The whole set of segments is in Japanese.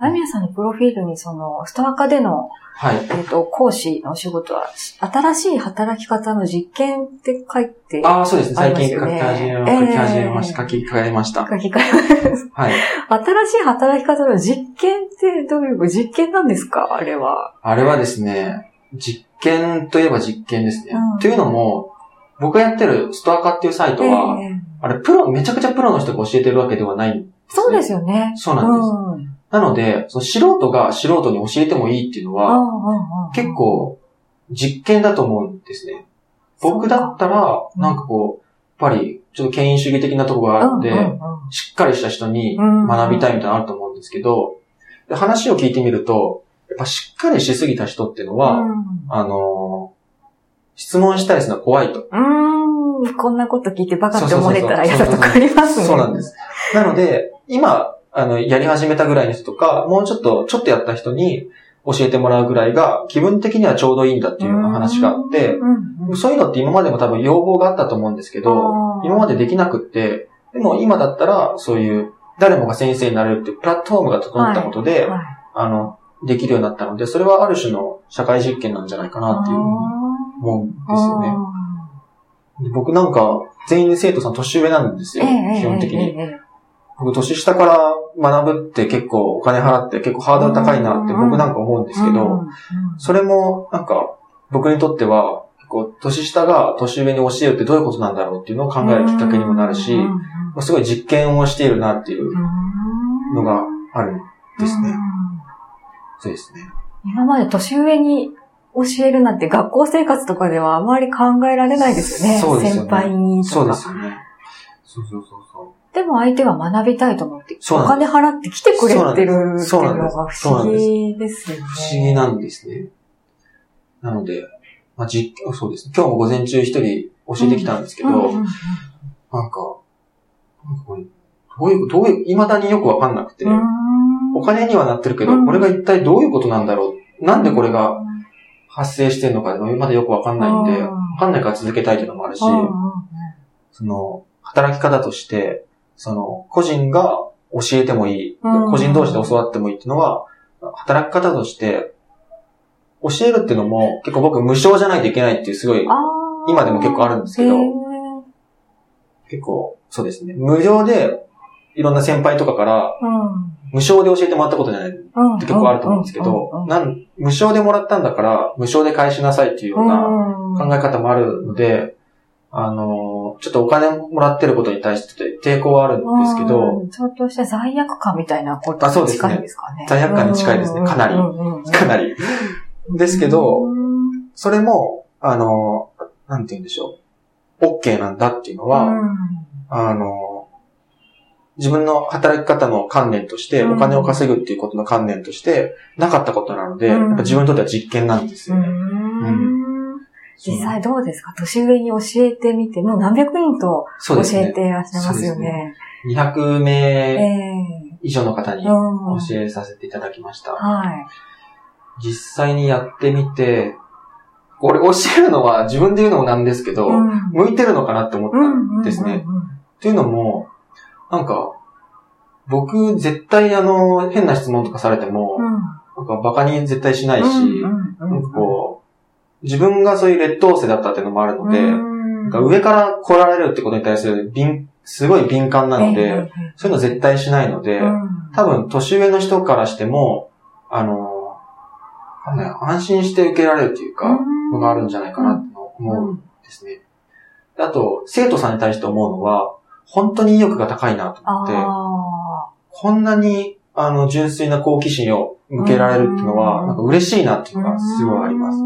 あみやさんのプロフィールにその、ストアカでの、はい。えっ、と、講師のお仕事は、新しい働き方の実験って書いて、ああ、そうですね。最近書き始めまええ書き始めました。書き換えました。書き換えます。はい。新しい働き方の実験ってどういう、実験なんですか？あれは。あれはですね、実験といえば実験ですね。うんというのも、僕がやってるストアカっていうサイトは、ええあれ、プロ、めちゃくちゃプロの人が教えてるわけではないね。そうですよね。そうなんです。うん。なので、その素人が素人に教えてもいいっていうのは、結構実験だと思うんですね。僕だったら、うん。なんかこう、やっぱり、ちょっと権威主義的なところがあるんで、うんうんうん。しっかりした人にうん学びたいみたいなのあると思うんですけど、で話を聞いてみると、やっぱしっかりしすぎた人っていうのは、うん。あのー質問したりするのは怖いと。うーん、こんなこと聞いてバカって思われたら嫌だとかありますね。そうなんです。なので、今、あの、やり始めたぐらいの人とか、もうちょっと、ちょっとやった人に教えてもらうぐらいが、気分的にはちょうどいいんだっていうような話があって、そういうのって今までも多分要望があったと思うんですけど今までできなくって、でも今だったら、そういう、誰もが先生になれるっていうプラットフォームが整ったことで、はいあの、できるようになったので、それはある種の社会実験なんじゃないかなっていうふうに思うんですよね。で僕なんか、全員生徒さん年上なんですよ、基本的に。僕、年下から学ぶって結構お金払って結構ハードル高いなって僕なんか思うんですけど、それもなんか僕にとっては、結構年下が年上に教えるってどういうことなんだろうっていうのを考えるきっかけにもなるし、すごい実験をしているなっていうのがあるんですね。そうですね。今まで年上に教えるなんて学校生活とかではあまり考えられないですよね。そうですよね先輩にとか。そうですよね。そうそうそう。でも相手は学びたいと思って、そうお金払って来てくれてるっていうのが不思議ですよね。不思議なんですね。なので、まあ、実そうですね。今日も午前中一人教えてきたんですけど、なんか、なんかこれ、どういう、どういう、未だによくわかんなくて、お金にはなってるけど、うん。これが一体どういうことなんだろう？なんでこれが発生してるのか、まだよくわかんないんで、うん。わかんないから続けたいっていうのもあるし、その、働き方として、その、個人が教えてもいい、うん。個人同士で教わってもいいっていうのは、働き方として、教えるっていうのも結構僕無償じゃないといけないっていうすごい、今でも結構あるんですけど結構、そうですね。無料で、いろんな先輩とかから、うん。無償で教えてもらったことじゃないってうん。結構あると思うんですけど、なん、無償でもらったんだから、無償で返しなさいっていうような考え方もあるので、あの、ちょっとお金もらってることに対して抵抗はあるんですけど、うんちょっとした罪悪感みたいなことあそうですね。近いんですかね。罪悪感に近いですね。かなり。かなり。ですけど、うんそれも、あの、なんて言うんでしょう。OK なんだっていうのは、あの、自分の働き方の観念として、うん。お金を稼ぐっていうことの観念として、なかったことなので、うん。やっぱ自分にとっては実験なんですうよね。ん実際どうですか？年上に教えてみて、もう何百人と教。えていらっしゃいますよね。200え名え以上の方にうん教えさせていただきました。はい。実際にやってみて、これ教えるのは自分で言うのもなんですけど、うん向いてるのかなって思ったんですね。っていうのも、なんか、僕、絶対あの、変な質問とかされても、うんなんかバカに絶対しないし、なんかこう、自分がそういう劣等生だったっていうのもあるので、か上から来られるってことに対する敏、すごい敏感なので、ええそういうの絶対しないので、うん。多分年上の人からしても、あの、安心して受けられるっていうか、のがあるんじゃないかなって思うんですね。であと、生徒さんに対して思うのは、本当に意欲が高いなと思って、あこんなに、あの、純粋な好奇心を向けられるっていうのは、うん。なんか嬉しいなっていうーのがすごいあります。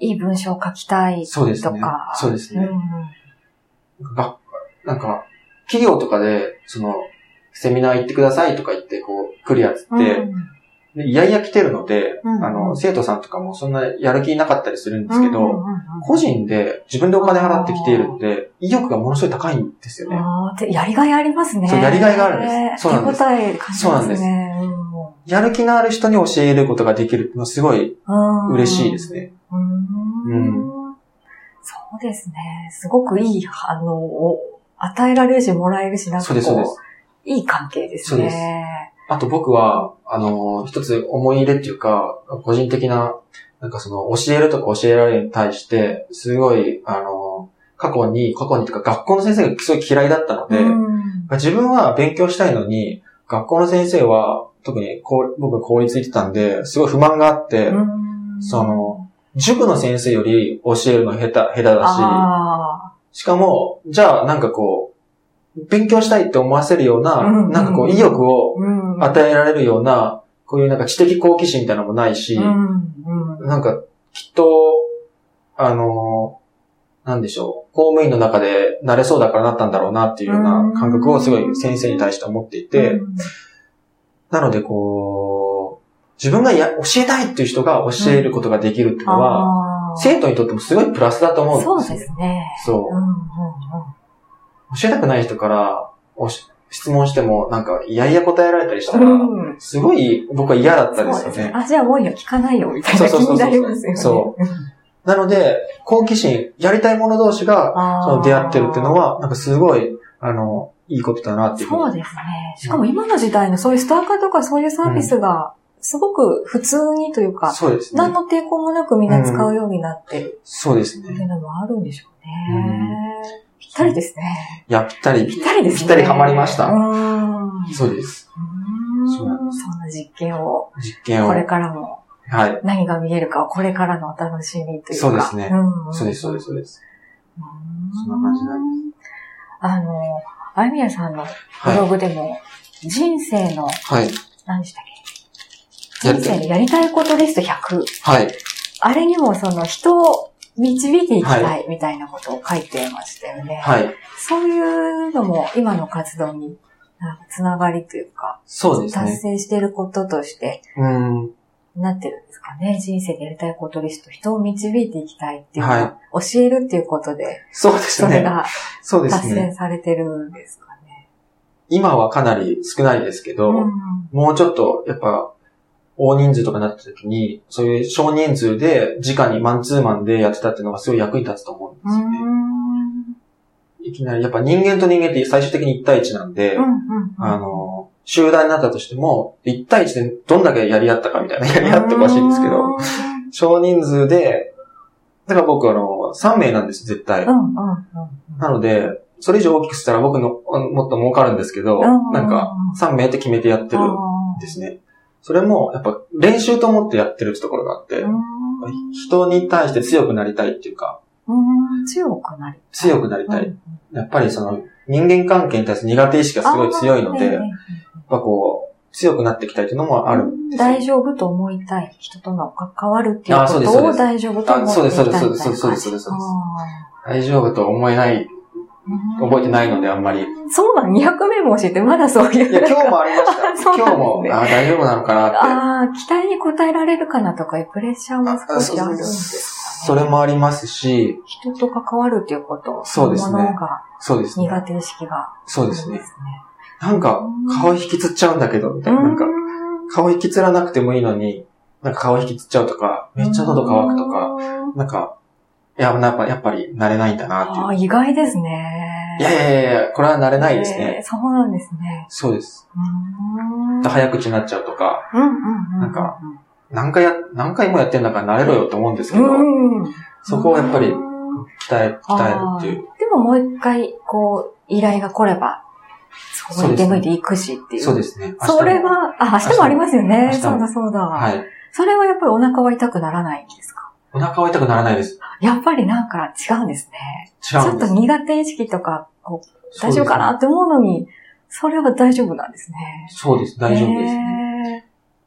うんいい文章を書きたいそうですねとか。。そうですね。うんがなんか、企業とかで、その、セミナー行ってくださいとか言って、こう、来るやつって、うんでいやいや来てるので、うんあの、生徒さんとかもそんなやる気なかったりするんですけど、うんうんうん個人で自分でお金払ってきているので、意欲がものすごい高いんですよね。あやりがいありますね。そうやりがいがあるんですそうなんです手応え感じますね。やる気のある人に教えることができるのはすごいうん嬉しいですね。うんそうですね。すごくいい、あの、お与えられるし、もらえるし、なんかそうですそういい関係ですそうです。ね。あと僕は、あの、一つ思い入れっていうか、個人的な、なんかその、教えるとか教えられるに対して、すごい、あの、過去に、過去にとか学校の先生がすごい嫌いだったので、自分は勉強したいのに、学校の先生は、特に僕公立行ってたんで、すごい不満があって、その、塾の先生より教えるの下手、下手だし、しかも、じゃあなんかこう、勉強したいって思わせるような、なんかこう意欲を与えられるような、こういうなんか知的好奇心みたいなのもないし、なんかきっと、あの、なんでしょう、公務員の中で慣れそうだからなったんだろうなっていうような感覚をすごい先生に対して思っていて、なのでこう、自分がや教えたいっていう人が教えることができるっていうのは、生徒にとってもすごいプラスだと思うんですよ。そうですね。そう。教えたくない人から質問しても、なんか、いやいや答えられたりしたら、すごい僕は嫌だったですよね。あ、じゃあもういいよ、聞かないよ、みたいな気になりますよね。そう。なので、好奇心、やりたい者同士が、その出会ってるっていうのは、なんかすごい、あの、いいことだなっていうそうですね。しかも今の時代のそういうストアカーとかそういうサービスが、すごく普通にというか、そうですね。何の抵抗もなくみんな使うようになってる。そうですね。っていうのもあるんでしょうね。ぴったりですね。いや、ぴったり。ぴったりですね。ぴったりハマりました。そうです。そんな実験を。実験を。これからも。はい。何が見えるかこれからのお楽しみというか。そうですね。そうです、そうです、そうです。そんな感じなんです。あの、あいみやさんのブログでも、人生の、はい。何でしたっけ？人生のやりたいことリスト100。はい。あれにもその人を導いていきたいみたいなことを書いてましたよね。はい。そういうのも今の活動につながりというか、そうですね。達成していることとして、うん。なってるんですかね。人生でやりたいことリスト、人を導いていきたいっていうのは、はい、教えるっていうことで、そうですね。それが達成されてるんですかね。今はかなり少ないですけど、うん、もうちょっと、やっぱ、大人数とかになった時に、そういう少人数で、直にマンツーマンでやってたっていうのがすごい役に立つと思うんですよね。いきなり、やっぱ人間と人間って最終的に1対1なんで、うんうんうん、あの、集団になったとしても、1対1でどんだけやり合ったかみたいな、やり合ってほしいんですけど、少人数で、だから僕あの、3名なんです、絶対。なので、それ以上大きくしたら僕のもっと儲かるんですけど、なんか3名って決めてやってるんですね。それも、やっぱ練習と思ってやってるってところがあって、人に対して強くなりたいっていうか、強くなりたい。強くなりたい。やっぱりその人間関係に対する苦手意識がすごい強いので、ぱこう、強くなっていきたいというのもあるんです大丈夫と思いたい。人との関わるっていうことを大丈夫と思いたい。そうです、そうです、そうです、そうです、そうです。大丈夫と思えない、覚えてないのであんまり。そうなの ?200 名も教えてまだそういう。いや、今日もありました。今日も、あ大丈夫なのかなって。ああ、期待に応えられるかなとかプレッシャーも少しあるんですかね。それもありますし。人と関わるっていうこと。そうですね。そうですね。苦手意識が。そうですね。なんか、顔引きつっちゃうんだけど、みたいな。なんか、顔引きつらなくてもいいのに、なんか顔引きつっちゃうとか、めっちゃ喉乾くとか、なんか、いや、やっぱ、やっぱり慣れないんだなっていう。ああ、意外ですね。いやいやいやこれは慣れないですね。そうなんですね。そうです。早口になっちゃうとか、なんか、何回や、何回もやってんだから慣れろよと思うんですけど、そこをやっぱり鍛え、鍛えるっていう。でももう一回、こう、依頼が来れば、そこに出向いていくしっていう。そうですね。それは、あ、明日もありますよね。そうだそうだ。はい。それはやっぱりお腹は痛くならないんですか？お腹は痛くならないです。やっぱりなんか違うんですね。違うんです。ちょっと苦手意識とか、大丈夫かなって思うのに、それは大丈夫なんですね。そうです、大丈夫ですね。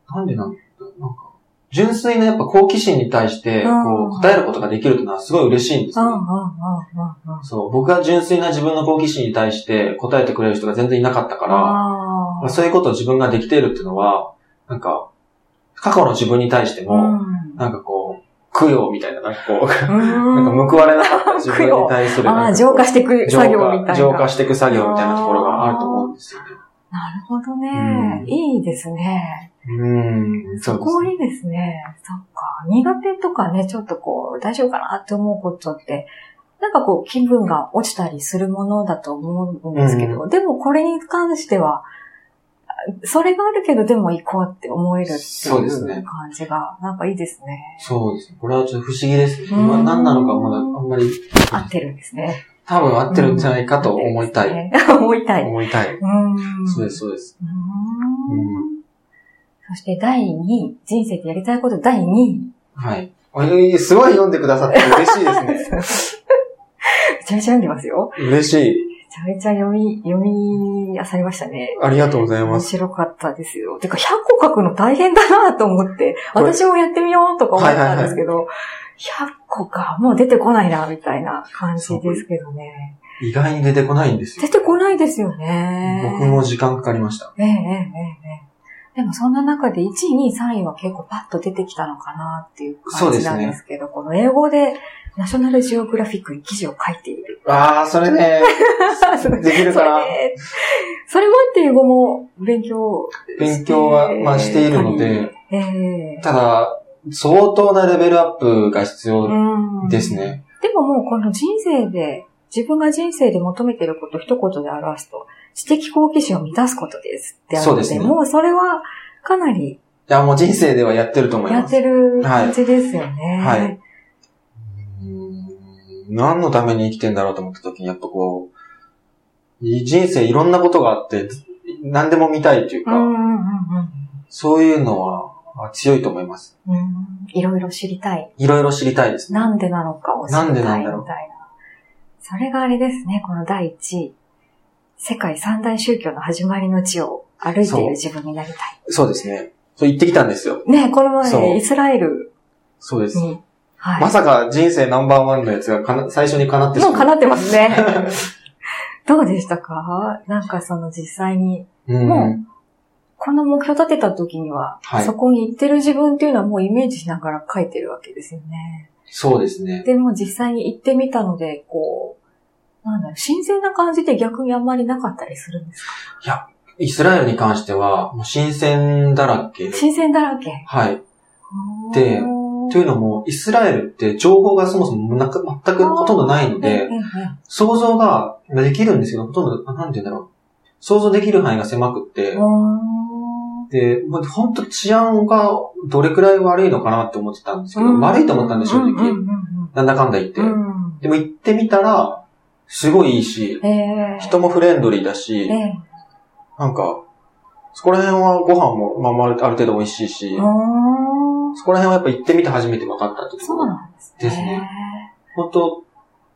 なんでなんなんか、純粋なやっぱ好奇心に対して、こう、答えることができるというのはすごい嬉しいんですね。そう、僕が純粋な自分の好奇心に対して答えてくれる人が全然いなかったから、そういうことを自分ができているっていうのは、なんか、過去の自分に対しても、なんかこう、供養みたいな、なんかこう、なんか報われなかった自分に対する。ああ、浄化していく作業みたいな。浄化していく作業みたいなところがあると思うんですよね。なるほどね。いいですね。うん、そこいいですね。そっか。苦手とかね、ちょっとこう、大丈夫かなって思うことって、なんかこう、気分が落ちたりするものだと思うんですけど、うん、でもこれに関しては、それがあるけど、でも行こうって思えるっていうそうですね感じが、なんかいいですね。そうです。これはちょっと不思議です今何なのかまだあんまり、合ってるんですね。多分合ってるんじゃないかと思いたい。ね 思いたい。思いたい。うんそうです、そうです。そして第2位、人生でやりたいこと第2位。はい。えーすごい読んでくださって嬉しいですね。めちゃめちゃ読んでますよ。嬉しい。めちゃめちゃ読み、読み漁りましたね。ありがとうござい面ます。白かったですよ。てか、100個書くの大変だなと思って、私もやってみようとか思ったんですけど、100個か、もう出てこないな、みたいな感じですけどね。意外に出てこないんですよ出。てこないですよね。僕も時間かかりました。ええええええでもそんな中で1位、2位、3位は結構パッと出てきたのかなっていう感じなんですけど、この英語でナショナルジオグラフィックに記事を書いている。ああ、それ ね、できるかな？それもって英語も勉強勉強は、まあしているので、ええただ、相当なレベルアップが必要うんですね。でももうこの人生で、自分が人生で求めていることを一言で表すと、知的好奇心を満たすことですってあるので、そうですねもうそれはかなりいや、もう人生ではやってると思います。やってる感じですよね。はいはい何のために生きてんだろうと思った時に、やっぱこう、い人生いろんなことがあって、何でも見たいというか、うんうんうんそういうのはあ強いと思います。いろいろ知りたい。いろいろ知りたいですね。なんでなのかを知りたいなんみたいな。でなんだろうそれがあれですね、この第1位。世界三大宗教の始まりの地を歩いている自分になりたそうですね。そう言ってきたんですよ。い。ね、この前、イスラエルそうです。に、はい。まさか人生ナンバーワンのやつがかな最初に叶ってしまう。もう叶ってますね。どうでしたか？なんかその実際に、うん。もこの目標立てた時には、はいそこに行ってる自分っていうのはもうイメージしながら書いてるわけですよね。そうですね。でも実際に行ってみたので、こう、なんだろう、新鮮な感じって逆にあんまりなかったりするんですか？イスラエルに関しては、もう新鮮だらけ。新鮮だらけ？はい。でというのも、イスラエルって情報がそもそもなく全くほとんどないので、想像ができるんですけど、ほとんど、あなんて言うんだろう。想像できる範囲が狭くって、で、まあ、本当治安がどれくらい悪いのかなって思ってたんですけど、悪いと思ったんで、正直。なんだかんだ言って。でも行ってみたら、すごいいいし、人もフレンドリーだし、なんか、そこら辺はご飯も、まあ、まあある程度美味しいし、そこら辺はやっぱ行ってみて初めて分かったってとそうころ。なんですね。ですね本当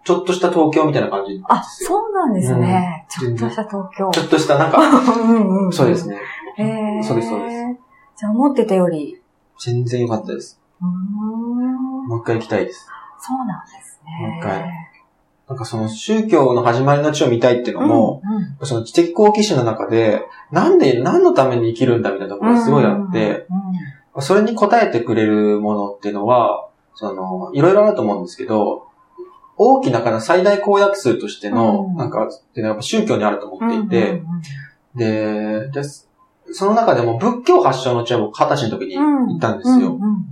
ちょっとした東京みたいな感じ。あ、そうなんですね。ちうんょっとした東京。ちょっとした、なんか、うんうんそうです。ね。へーそうですそうです。じゃあ思ってたより、全然良かったです。うもう一回行きたいです。そうなんですね。もう一回なんかその宗教の始まりの地を見たいっていうのも、うんうんその知的好奇心の中で、なんで、何のために生きるんだみたいなところがすごいあって、、それに応えてくれるものっていうのは、その、いろいろあると思うんですけど、大きなかな最大公約数としての、うんなんか、っていうのはやっぱ宗教にあると思っていて、うんで、で、その中でも仏教発祥の地は僕二十歳の時に行ったんですよ。うんうん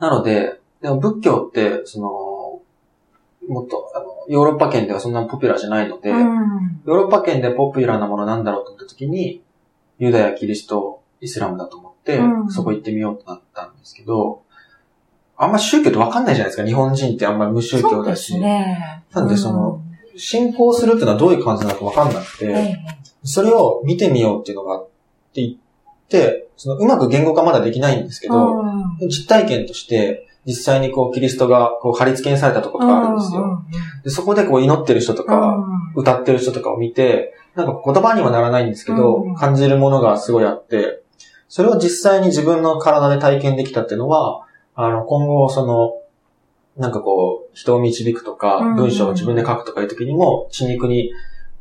なので、でも仏教って、その、もっと、あの、ヨーロッパ圏ではそんなポピュラーじゃないので、うんヨーロッパ圏でポピュラーなものなんだろうと思った時に、ユダヤ、キリスト、イスラムだと思って、うんそこ行ってみようとなったんですけど、あんま宗教ってわかんないじゃないですか。日本人ってあんまり無宗教だし。ね。なんでその、信仰するっていうのはどういう感じなのかわかんなくて、それを見てみようっていうのがあって言って、そのうまく言語化まだできないんですけえど、うん。実体験として、実際にこう、キリストがこう、貼り付けにされたところがあるんですよ。でそこでこう、祈ってる人とか、うん。歌ってる人とかを見て、なんか言葉にはならないんですけど、うん。感じるものがすごいあって、それを実際に自分の体で体験できたっていうのは、あの、今後その、なんかこう、人を導くとか、うん。文章を自分で書くとかいう時にも、血肉に、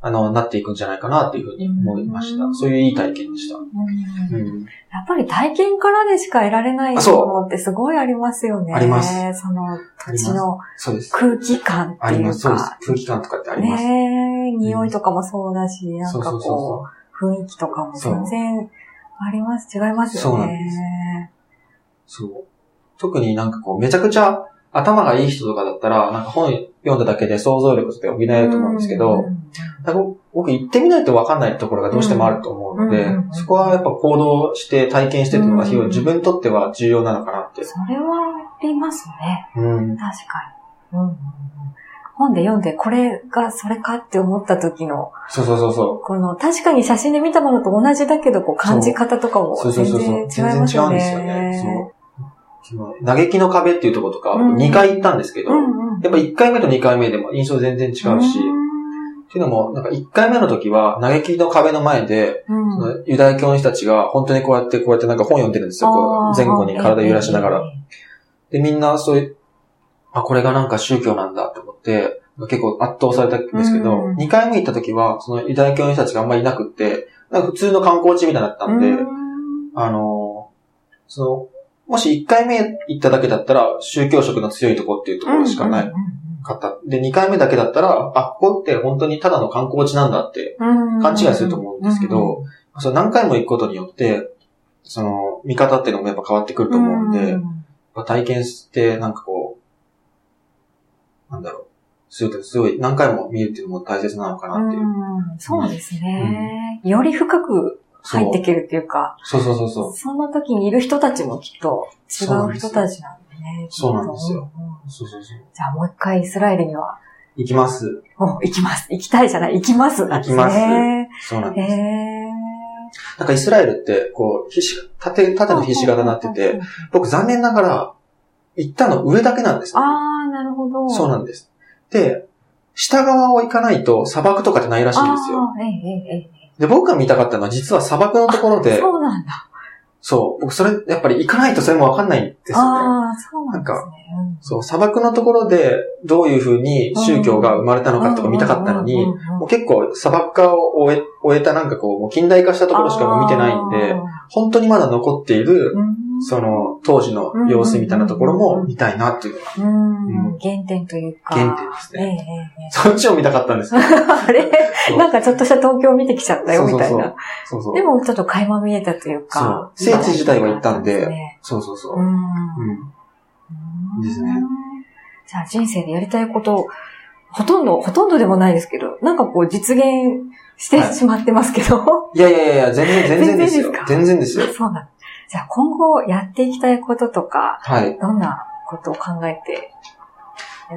あの、なっていくんじゃないかなっていうふうに思いました。うんそういういい体験でした。うんうん。やっぱり体験からでしか得られないものってすごいありますよね。ありますその土地の。空気感っていうあります。そうですか。。空気感とかってあります。ねえ、匂いとかもそうだし、なんかそうそうそうこう、雰囲気とかも全然あります、違いますよそうなんね。そう。特になんかこう、めちゃくちゃ頭がいい人とかだったら、なんか本読んだだけで想像力って補えると思うんですけど、うん僕行ってみないと分かんないところがどうしてもあると思うので、そこはやっぱ行動して体験してっていうのが非常に自分にとっては重要なのかなって。それはありますね。うん。確かに。うん本で読んでこれがそれかって思った時の、そうそうそうそう。この確かに写真で見たものと同じだけど、こう感じ方とかも全然違いますよね。全然違うんですよね。そう。嘆きの壁っていうところとか、2回行ったんですけど、やっぱ1回目と2回目でも印象全然違うし、っていうのも、なんか1回目の時は、嘆きの壁の前で、そのユダヤ教の人たちが本当にこうやってこうやってなんか本読んでるんですよ。こう前後に体揺らしながら。で、みんなそういう、あ、これがなんか宗教なんだって思って、結構圧倒されたんですけど、二、回目行った時は、そのユダヤ教の人たちがあんまりいなくって、なんか普通の観光地みたいだったんで、あの、その、もし一回目行っただけだったら、宗教色の強いとこっていうところしかないかった。で、二回目だけだったら、あ、ここって本当にただの観光地なんだって勘違いすると思うんですけど、その何回も行くことによって、その、見方っていうのもやっぱ変わってくると思うんで、体験して、なんかこう、なんだろう。するとすごい何回も見るっていうのも大切なのかなっていう。うそうですね、うん、より深く入っていけるっていうか。そうそうそうそう。その時にいる人たちもきっと違う人たちなんでね。そうなんですよ。そうそうそう。じゃあもう一回イスラエルには。行きます。お、行きます。行きたいじゃない、行きます。行きます。そうなんです。なんかイスラエルって、こう、ひし、縦、縦のひし形になってて、僕残念ながら、行ったの上だけなんですね。ああ、なるほど。そうなんです。で、下側を行かないと砂漠とかじゃないらしいんですよ。ええええ、で、僕が見たかったのは実は砂漠のところで、そうなんだ。そう。僕、それ、やっぱり行かないとそれもわかんないんですよね。ああ、そうなんですね。なんか、そう、砂漠のところで、どういうふうに宗教が生まれたのかとか見たかったのに、もう結構砂漠化を終え、終えたなんかこう、もう近代化したところしかも見てないんで、本当にまだ残っている、その、当時の様子みたいなところも見たいなっていう。うん。原点というか。原点ですね。ええそっちを見たかったんです あれ？なんかちょっとした東京見てきちゃったよ、みたいな。そうそうでもちょっと垣間見えたというか。聖地自体は行ったんで、そうそうそう。うん。ですね。じゃあ人生でやりたいこと、ほとんど、ほとんどでもないですけど、なんかこう実現してしまってますけど。いやいやいや、全然、全然ですよ。全然ですよ。そうなんじゃあ今後やっていきたいこととか、はい。どんなことを考えて？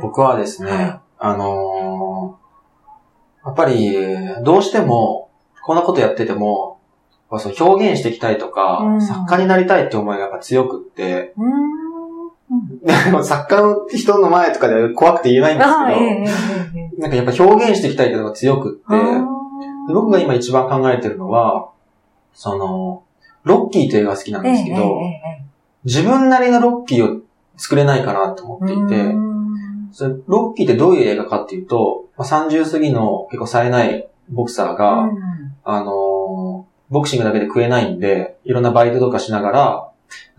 僕はですね、はい、あのー、やっぱり、どうしても、こんなことやってても、その表現していきたいとか、うん、作家になりたいって思いがやっぱ強くって、うん、作家の人の前とかで怖くて言えないんですけど、なんかやっぱ表現していきたいっていうのが強くって、僕が今一番考えてるのは、その、ロッキーという映画好きなんですけど、自分なりのロッキーを作れないかなと思っていて、それロッキーってどういう映画かっていうと、まあ、30過ぎの結構冴えないボクサーが、あのー、ボクシングだけで食えないんで、いろんなバイトとかしながら、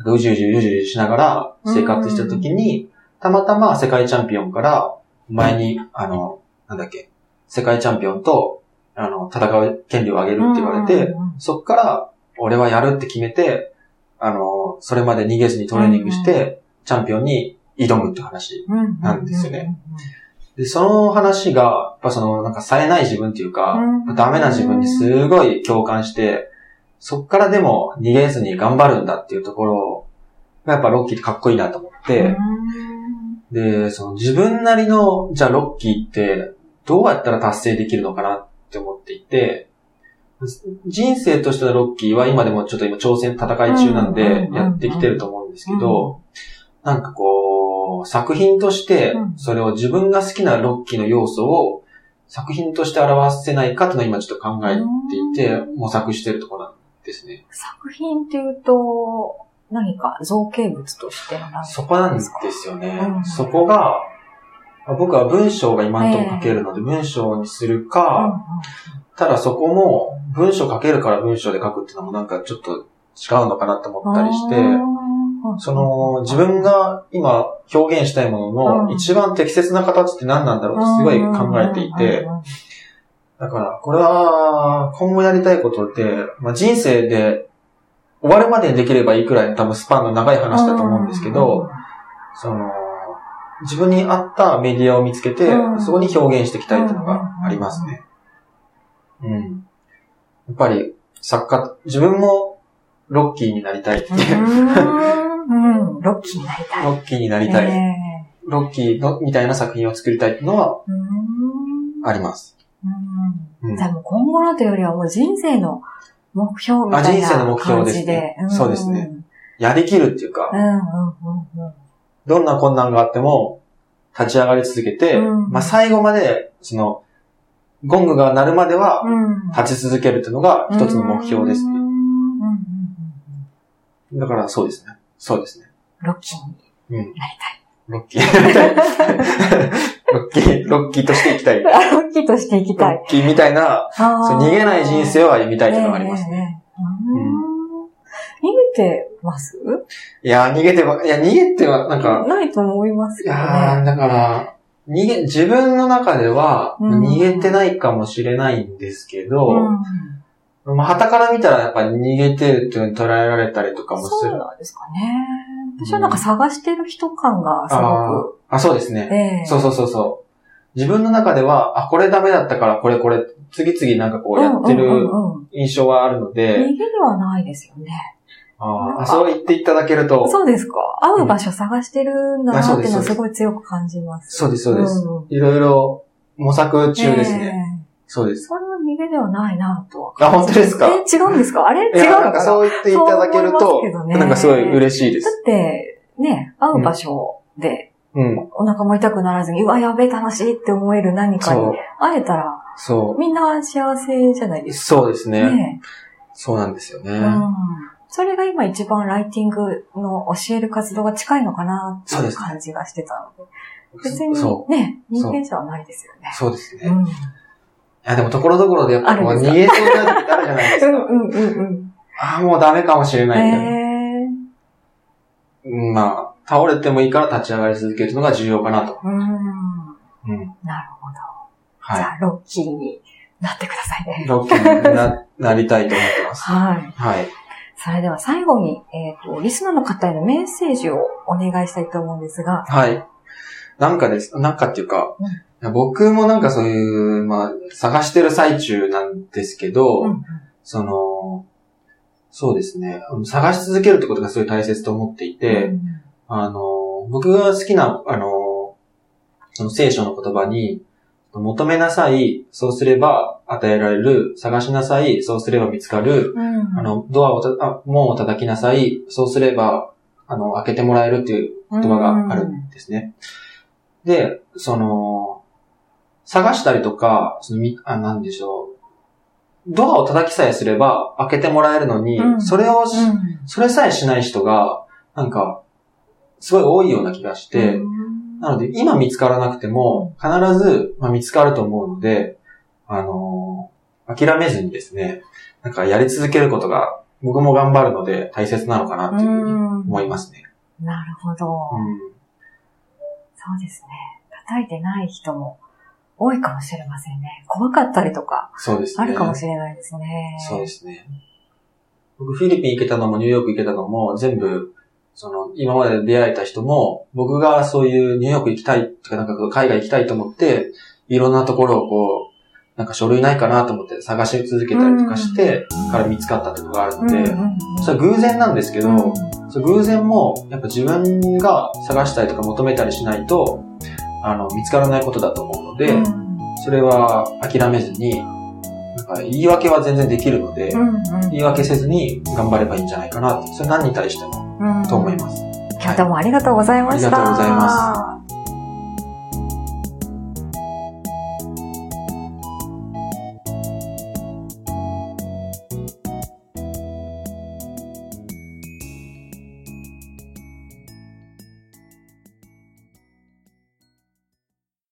うじうじうじうじしながら生活した時に、たまたま世界チャンピオンから、前に、あの、なんだっけ、世界チャンピオンと、あの、戦う権利をあげるって言われて、そっから、俺はやるって決めて、あの、それまで逃げずにトレーニングして、チャンピオンに挑むって話なんですよね。で、その話が、やっぱその、なんか冴えない自分っていうか、ダメな自分にすごい共感して、そっからでも逃げずに頑張るんだっていうところが、やっぱロッキーってかっこいいなと思って、で、その自分なりの、じゃあロッキーってどうやったら達成できるのかなって思っていて、人生としてのロッキーは今でもちょっと今挑戦、戦い中なんでやってきてると思うんですけど、なんかこう、作品としてそれを自分が好きなロッキーの要素を作品として表せないかというのを今ちょっと考えていて模索してるところなんですね。作品っていうと、何か造形物としてのそこなんですよね。うん、そこが、僕は文章が今のところ書けるので、文章にするか、ただそこも文章書けるから文章で書くっていうのもなんかちょっと違うのかなと思ったりして、その自分が今表現したいものの一番適切な形って何なんだろうってすごい考えていて、だからこれは今後やりたいことで、まあ、人生で終わるまでにできればいいくらいの多分スパンの長い話だと思うんですけど、その自分に合ったメディアを見つけて、そこに表現していきたいっていうのがありますね。うん。やっぱり、作家、自分もロッキーになりたいっていう。うん、ロッキーになりたい。ロッキーになりたい。えロッキーのみたいな作品を作りたいっていうのはあります。うんうんじゃあもう今後のというよりはもう人生の目標みたいなあ人生の目標ですね感じでうんそうですね。やりきるっていうかどんな困難があっても立ち上がり続けて、うんまあ最後まで、その、ゴングが鳴るまではうん。立ち続けるっていうのが一つの目標ですね。うんうんうんだからそうですね。そうですね。ロッキーにうん。なりロッキー。ロッキー、ロッキーとしていきたい。ロたい。ロッキーとしていきたい。ッキーみたいな、そう逃げない人生を歩みたいというのがありますね。ええええうん逃げてます？いやー、逃げては、いや、逃げては、なんか、ないと思いますいけどやー、ね。だから、逃げ、自分の中では、うん逃げてないかもしれないんですけど、うんまあ、旗から見たらやっぱり逃げてるっていうのに捉えられたりとかもする。そうなんですかね。私はなんか探してる人感がすごく。あ、そうですね。ええそうそうそうそう。自分の中では、あ、これダメだったから、これこれ、次々なんかこうやってるうんうんうんうん印象はあるの逃で、げではないですよね。あーそう言っていただけると、そうですか。会う場所探してるんだなっていうのはすごい強く感じます。そうです、そうです。うんいろいろ模索中ですね。ええそうです。それは逃げではないなとはあ本当ですか？え、違うんですか？あれ？違うのかそう言っていただけるとなんかすごい嬉しいでだす。って、ね、会う場所で、うん。お腹も痛くならずに、うわ、やべえ、楽しいって思える何かに。会えたら、そみんな幸せじゃないでう。すか。そうですね。ねそうなんですよね。うん。それが今一番ライティングの教える活動が近いのかなっていう感じがしてたので。別にそね、人間じゃないですよねう。。そうですね。いうん。や、でもところどころでやっぱこう逃げそうな時ってあるじゃないですか。うんうんうんうん。ああ、もうダメかもしれないみたいな。えうんまあ、倒れてもいいから立ち上がり続けるのが重要かなと。ー。うん。うん。なるほど。じはゃあ、ロッキーになってくださいねい。。ロッキーにな なりたいと思ってます。はい。はい。それでは最後に、えっ、と、リスナーの方へのメッセージをお願いしたいと思うんですが。はい。なんかです。なんかっていうか、うん僕もなんかそういう、まあ、探してる最中なんですけど、うんその、そうですね。探し続けるってことがすごい大切と思っていて、うんあの、僕が好きな、あの、その聖書の言葉に、求めなさい、そうすれば与えられる、探しなさい、そうすれば見つかる、うん。あの、ドアをた、あ門を叩きなさい、そうすれば、あの、開けてもらえるっていう言葉があるんですね。で、その、探したりとか、そのみ、あ、なんでしょう。ドアを叩きさえすれば開けてもらえるのに、うん。それをそれさえしない人が、なんか、すごい多いような気がして、うんなので今見つからなくても、必ず、まあ、見つかると思うので、あのー諦めずにですね、なんかやり続けることが、僕も頑張るので大切なのかなっていうふうに思いますね。なるほど。うんそうですね。叩いてない人も多いかもしれませんね。怖かったりとか、そうですね。あるかもしれないですね。そうですね。僕、フィリピン行けたのもニューヨーク行けたのも、全部、その、今まで出会えた人も、僕がそういうニューヨーク行きたいとか、なんか海外行きたいと思って、いろんなところをこう、なんか書類ないかなと思って探し続けたりとかして、から見つかったっていうのがあるので、それは偶然なんですけど、偶然も、やっぱ自分が探したりとか求めたりしないと、あの、見つからないことだと思うので、うん。それは諦めずに、言い訳は全然できるので、うんうん言い訳せずに頑張ればいいんじゃないかなって、それ何に対しても、うんと思います。今日どうもありがとうございました。ありがとうございます。